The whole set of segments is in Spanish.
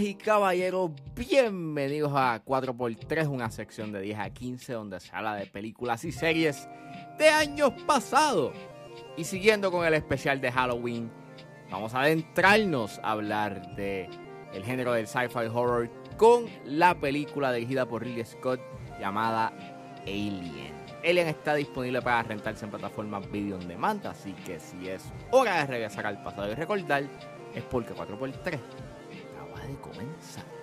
Y caballeros, bienvenidos a 4x3, una sección de 10 a 15 donde se habla de películas y series de años pasados. Y siguiendo con el especial de Halloween, vamos a adentrarnos a hablar de el género del sci-fi horror con la película dirigida por Ridley Scott llamada Alien. Alien está disponible para rentarse en plataformas video on demand, así que si es hora de regresar al pasado y recordar, es porque 4x3 我们。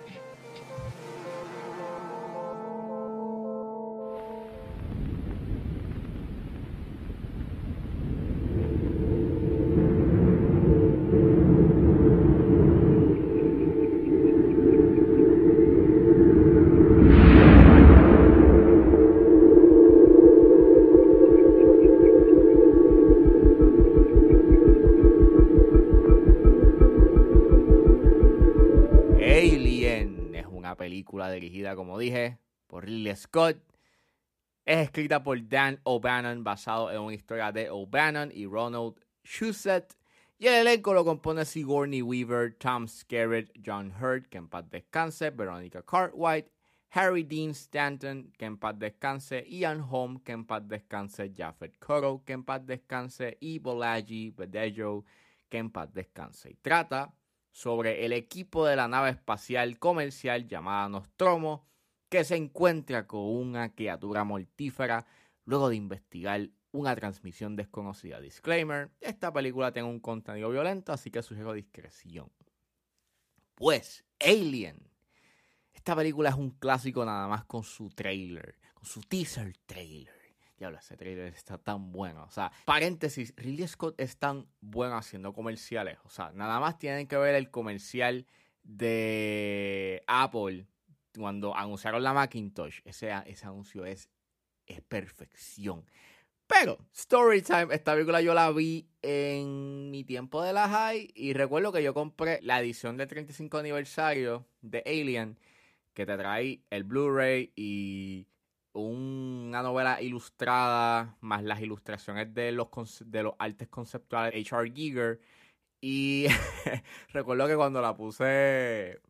Una película dirigida, como dije, por Ridley Scott. Es escrita por Dan O'Bannon, basado en una historia de O'Bannon y Ronald Shusett. Y el elenco lo compone Sigourney Weaver, Tom Skerritt, John Hurt, que en paz descanse, Veronica Cartwright, Harry Dean Stanton, que en paz descanse, Ian Holm, que en paz descanse, Jaffet Koro, que en paz descanse, y Bolaji Bedejo, que en paz descanse. Y trata sobre el equipo de la nave espacial comercial llamada Nostromo, que se encuentra con una criatura mortífera luego de investigar una transmisión desconocida. Disclaimer, esta película tiene un contenido violento, así que sugiero discreción. Pues, Alien. Esta película es un clásico nada más con su trailer, con su teaser trailer. Diablo, ese trailer está tan bueno. O sea, paréntesis, Ridley Scott es tan bueno haciendo comerciales. O sea, nada más tienen que ver el comercial de Apple cuando anunciaron la Macintosh. Ese, ese anuncio es, es perfección. Pero, Storytime, esta película yo la vi en mi tiempo de la high y recuerdo que yo compré la edición del 35 aniversario de Alien que te trae el Blu-ray y una novela ilustrada, más las ilustraciones de los, de los artes conceptuales H.R. Giger. Y recuerdo que cuando la puse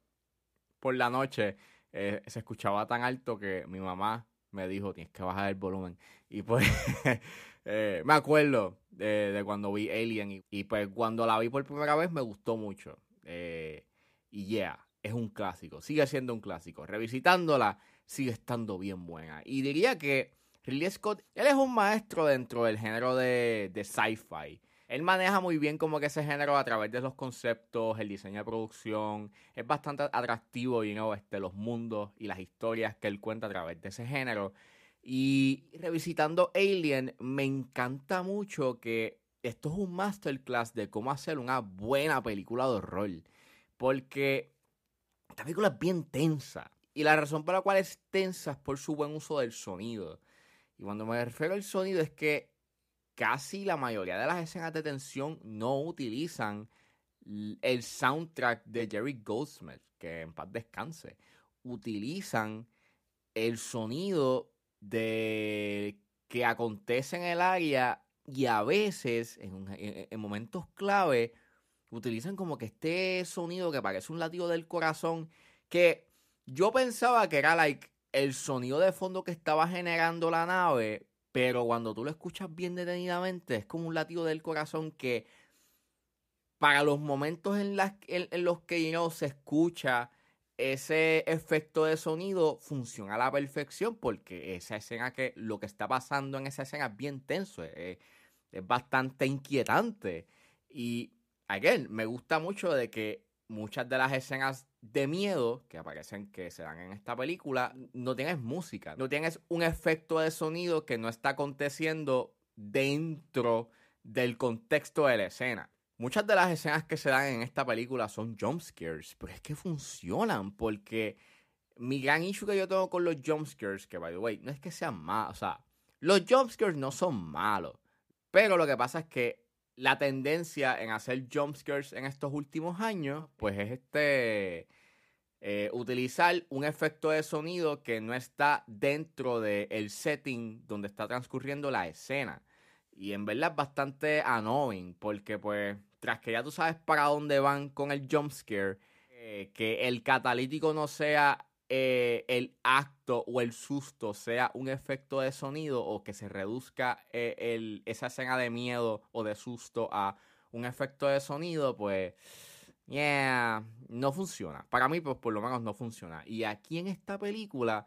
por la noche, eh, se escuchaba tan alto que mi mamá me dijo, tienes que bajar el volumen. Y pues eh, me acuerdo de, de, cuando vi Alien y, y, pues cuando la vi por primera vez me gustó mucho. Eh, y yeah, es un clásico, sigue siendo un clásico. Revisitándola, sigue estando bien buena. Y diría que Ridley Scott, él es un maestro dentro del género de, de sci-fi. Él maneja muy bien como que ese género a través de los conceptos, el diseño de producción. Es bastante atractivo, you know, este, los mundos y las historias que él cuenta a través de ese género. Y revisitando Alien, me encanta mucho que esto es un masterclass de cómo hacer una buena película de horror. Porque esta película es bien tensa. Y la razón por la cual es tensa es por su buen uso del sonido. Y cuando me refiero al sonido es que casi la mayoría de las escenas de tensión no utilizan el soundtrack de Jerry Goldsmith, que en paz descanse. Utilizan el sonido de que acontece en el área y a veces, en, en, en momentos clave, utilizan como que este sonido que parece un latido del corazón que yo pensaba que era like el sonido de fondo que estaba generando la nave, pero cuando tú lo escuchas bien detenidamente es como un latido del corazón que para los momentos en, las, en, en los que you se escucha ese efecto de sonido funciona a la perfección porque esa escena que lo que está pasando en esa escena es bien tenso, es, es bastante inquietante. Y again, me gusta mucho de que muchas de las escenas de miedo que aparecen, que se dan en esta película, no tienes música, no tienes un efecto de sonido que no está aconteciendo dentro del contexto de la escena. Muchas de las escenas que se dan en esta película son jump scares, pero es que funcionan porque mi gran issue que yo tengo con los jump scares, que by the way, no es que sean malos, o sea, los jump scares no son malos, pero lo que pasa es que la tendencia en hacer jumpscares en estos últimos años, pues es este eh, utilizar un efecto de sonido que no está dentro del setting donde está transcurriendo la escena. Y en verdad es bastante annoying, porque pues tras que ya tú sabes para dónde van con el jumpscare, eh, que el catalítico no sea eh, el acto o el susto sea un efecto de sonido o que se reduzca eh, esa escena de miedo o de susto a un efecto de sonido, pues, yeah, no funciona. Para mí, pues, por lo menos no funciona. Y aquí en esta película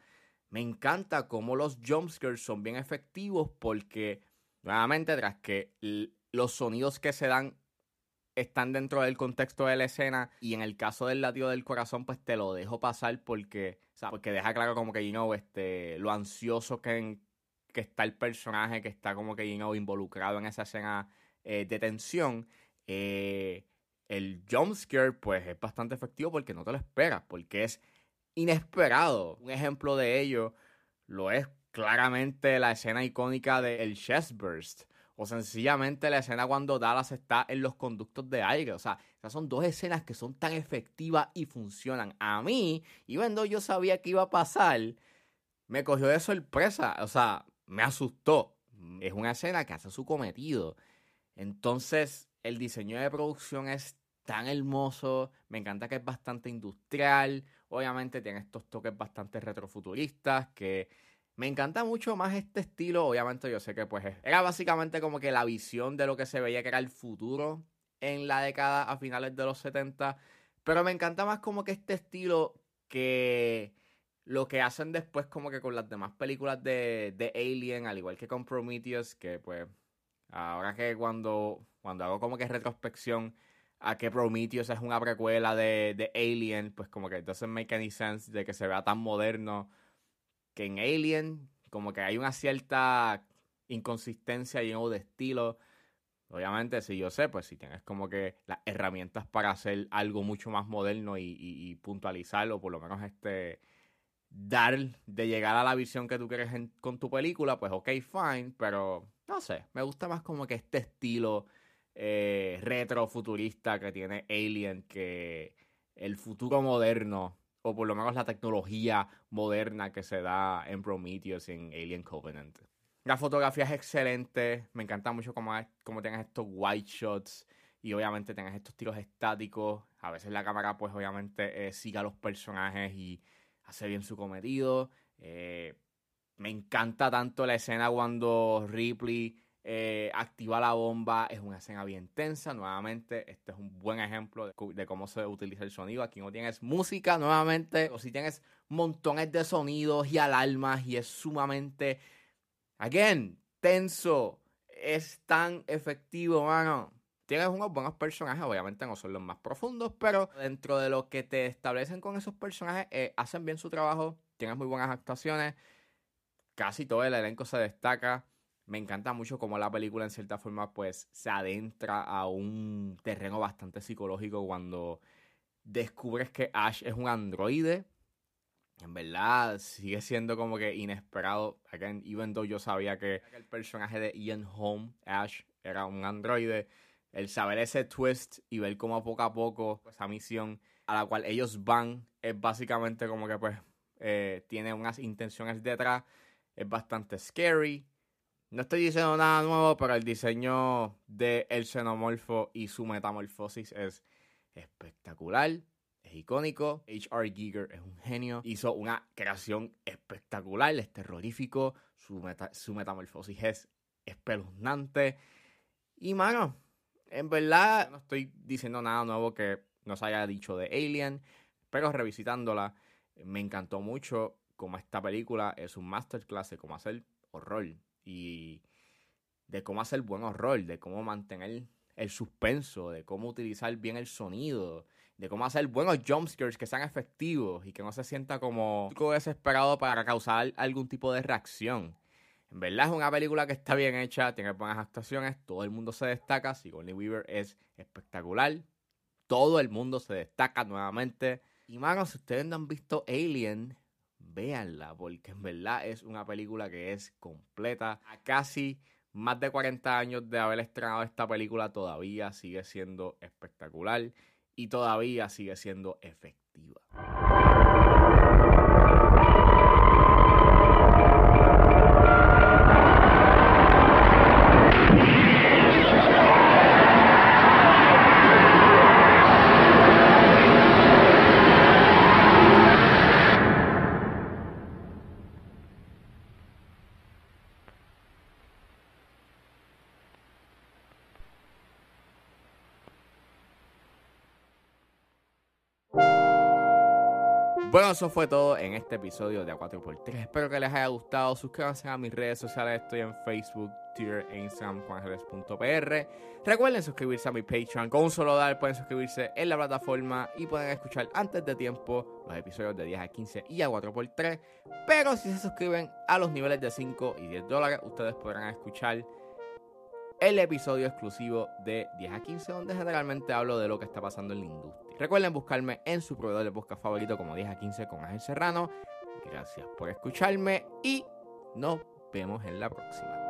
me encanta cómo los jumpscares son bien efectivos porque, nuevamente, tras que los sonidos que se dan están dentro del contexto de la escena y en el caso del latido del corazón pues te lo dejo pasar porque, porque deja claro como que, you know, este, lo ansioso que, que está el personaje que está como que, you know, involucrado en esa escena eh, de tensión. Eh, el jumpscare pues es bastante efectivo porque no te lo esperas, porque es inesperado. Un ejemplo de ello lo es claramente la escena icónica del chest burst o sencillamente la escena cuando Dallas está en los conductos de aire. O sea, esas son dos escenas que son tan efectivas y funcionan. A mí, y cuando yo sabía que iba a pasar, me cogió de sorpresa. O sea, me asustó. Es una escena que hace su cometido. Entonces, el diseño de producción es tan hermoso. Me encanta que es bastante industrial. Obviamente tiene estos toques bastante retrofuturistas que me encanta mucho más este estilo. Obviamente yo sé que pues era básicamente como que la visión de lo que se veía que era el futuro en la década a finales de los 70. Pero me encanta más como que este estilo que lo que hacen después como que con las demás películas de, de Alien, al igual que con Prometheus, que pues ahora que cuando, cuando hago como que retrospección a que Prometheus es una precuela de, de Alien, pues como que doesn't make any sense de que se vea tan moderno que en Alien como que hay una cierta inconsistencia y de estilo. Obviamente, si yo sé, pues si tienes como que las herramientas para hacer algo mucho más moderno y, puntualizarlo, por lo menos este dar de llegar a la visión que tú quieres con tu película, pues ok, fine, pero no sé, me gusta más como que este estilo eh, retro futurista que tiene Alien que el futuro moderno o por lo menos la tecnología moderna que se da en Prometheus y en Alien Covenant. La fotografía es excelente, me encanta mucho cómo, cómo tengas estos white shots y obviamente tengas estos tiros estáticos. A veces la cámara pues obviamente eh, sigue a los personajes y hace bien su cometido. Eh, me encanta tanto la escena cuando Ripley eh, activa la bomba, es una escena bien tensa. Nuevamente, este es un buen ejemplo de, cómo se utiliza el sonido. Aquí no tienes música, nuevamente, o si tienes montones de sonidos y alarmas y es sumamente, again, tenso. Es tan efectivo, mano. Tienes unos buenos personajes, obviamente no son los más profundos, pero dentro de lo que te establecen con esos personajes, eh, hacen bien su trabajo. Tienes muy buenas actuaciones. Casi todo el elenco se destaca me encanta mucho cómo la película en cierta forma pues se adentra a un terreno bastante psicológico cuando descubres que Ash es un androide. En verdad sigue siendo como que inesperado. Again, even though yo sabía que el personaje de Ian Holm, Ash, era un androide. El saber ese twist y ver cómo poco a poco esa misión a la cual ellos van es básicamente como que pues eh, tiene unas intenciones detrás. Es bastante scary no estoy diciendo nada nuevo, pero el diseño del el xenomorfo y su metamorfosis es espectacular, es icónico. H.R. Giger es un genio, hizo una creación espectacular, es terrorífico, su, metamorfosis es espeluznante. Y mano, en verdad no estoy diciendo nada nuevo que no se haya dicho de Alien, pero revisitándola, me encantó mucho como esta película es un masterclass de cómo hacer horror y de cómo hacer buen horror, de cómo mantener el suspenso, de cómo utilizar bien el sonido, de cómo hacer buenos jumpscares que sean efectivos y que no se sienta como desesperado para causar algún tipo de reacción. En verdad es una película que está bien hecha, tiene buenas actuaciones, todo el mundo se destaca, Sigourney Weaver es espectacular, todo el mundo se destaca nuevamente. Y manos, si ustedes no han visto Alien, véanla, porque en verdad es una película que es completa. A casi más de 40 años de haber estrenado esta película, todavía sigue siendo espectacular y todavía sigue siendo efectiva. Bueno, eso fue todo en este episodio de A4x3. Espero que les haya gustado. Suscríbanse a mis redes sociales. Estoy en Facebook, Twitter e Instagram, juangeles.pr. Recuerden suscribirse a mi Patreon. Con un solo dólar pueden suscribirse en la plataforma y pueden escuchar antes de tiempo los episodios de 10 a 15 y a 4x3. Pero si se suscriben a los niveles de 5 y 10 dólares, ustedes podrán escuchar el episodio exclusivo de 10 a 15, donde generalmente hablo de lo que está pasando en la industria. Recuerden buscarme en su proveedor de podcast favorito como 10 a 15 con Ángel Serrano. Gracias por escucharme y nos vemos en la próxima.